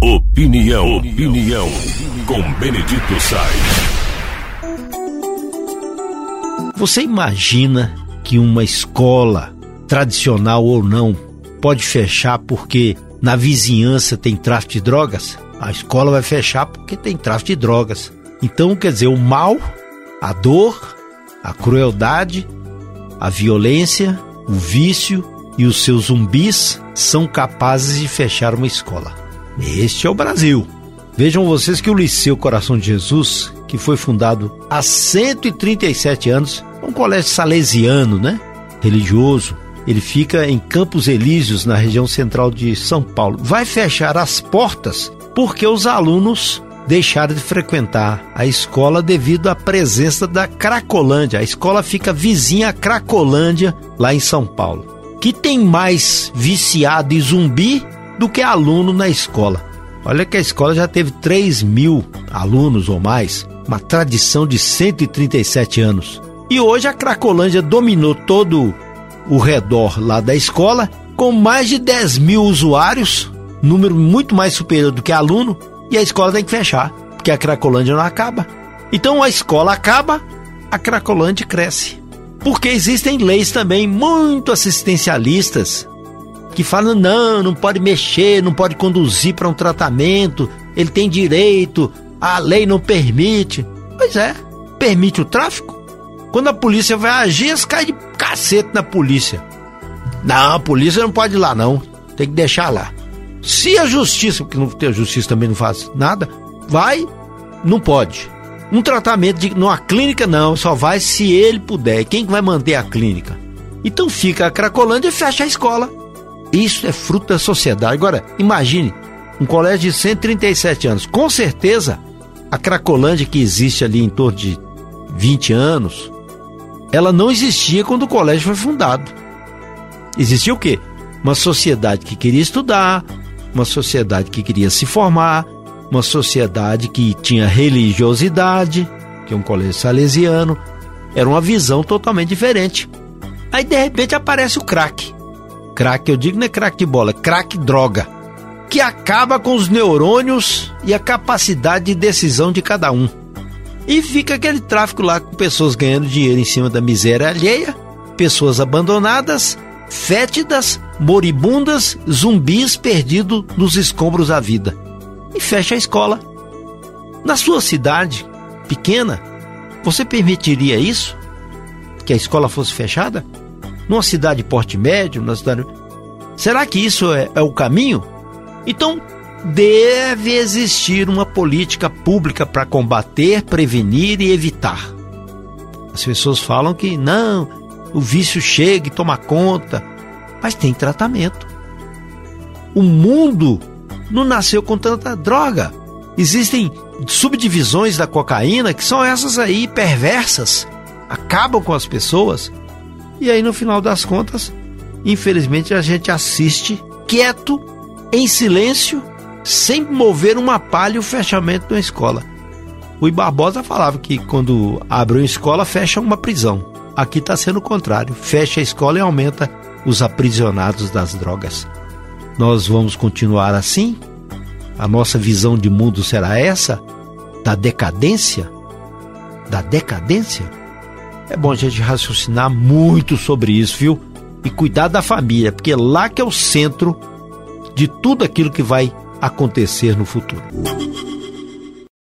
Opinião, opinião, com Benedito Sainz. Você imagina que uma escola, tradicional ou não, pode fechar porque na vizinhança tem tráfico de drogas? A escola vai fechar porque tem tráfico de drogas. Então, quer dizer, o mal, a dor, a crueldade, a violência, o vício e os seus zumbis são capazes de fechar uma escola. Este é o Brasil. Vejam vocês que o Liceu Coração de Jesus, que foi fundado há 137 anos, é um colégio salesiano, né? Religioso. Ele fica em Campos Elíseos, na região central de São Paulo. Vai fechar as portas porque os alunos deixaram de frequentar a escola devido à presença da Cracolândia. A escola fica vizinha à Cracolândia, lá em São Paulo. Que tem mais viciado e zumbi do que aluno na escola. Olha que a escola já teve 3 mil alunos ou mais, uma tradição de 137 anos. E hoje a Cracolândia dominou todo o redor lá da escola, com mais de 10 mil usuários, número muito mais superior do que aluno, e a escola tem que fechar, porque a Cracolândia não acaba. Então a escola acaba, a Cracolândia cresce. Porque existem leis também muito assistencialistas que falam: não, não pode mexer, não pode conduzir para um tratamento, ele tem direito, a lei não permite. Pois é, permite o tráfico? Quando a polícia vai agir, eles caem de cacete na polícia. Não, a polícia não pode ir lá, não. Tem que deixar lá. Se a justiça, porque não, a justiça também não faz nada, vai, não pode. Um tratamento de, numa clínica, não, só vai se ele puder. Quem vai manter a clínica? Então fica a Cracolândia e fecha a escola. Isso é fruto da sociedade. Agora, imagine um colégio de 137 anos. Com certeza, a Cracolândia que existe ali em torno de 20 anos, ela não existia quando o colégio foi fundado. Existia o quê? Uma sociedade que queria estudar, uma sociedade que queria se formar, uma sociedade que tinha religiosidade, que é um colégio salesiano, era uma visão totalmente diferente. Aí de repente aparece o crack. Crack, eu digo não é crack de bola, é crack droga, que acaba com os neurônios e a capacidade de decisão de cada um. E fica aquele tráfico lá com pessoas ganhando dinheiro em cima da miséria alheia, pessoas abandonadas, fétidas, moribundas, zumbis perdidos nos escombros da vida. E fecha a escola. Na sua cidade pequena, você permitiria isso? Que a escola fosse fechada? Numa cidade de porte médio, numa cidade. Será que isso é, é o caminho? Então, deve existir uma política pública para combater, prevenir e evitar. As pessoas falam que não, o vício chega e toma conta, mas tem tratamento. O mundo não nasceu com tanta droga. Existem subdivisões da cocaína que são essas aí perversas, acabam com as pessoas. E aí, no final das contas, infelizmente a gente assiste quieto, em silêncio, sem mover uma palha o fechamento de uma escola. O Barbosa falava que quando abre uma escola, fecha uma prisão. Aqui está sendo o contrário: fecha a escola e aumenta os aprisionados das drogas. Nós vamos continuar assim? A nossa visão de mundo será essa? Da decadência? Da decadência? É bom a gente raciocinar muito sobre isso, viu? E cuidar da família, porque lá que é o centro de tudo aquilo que vai acontecer no futuro.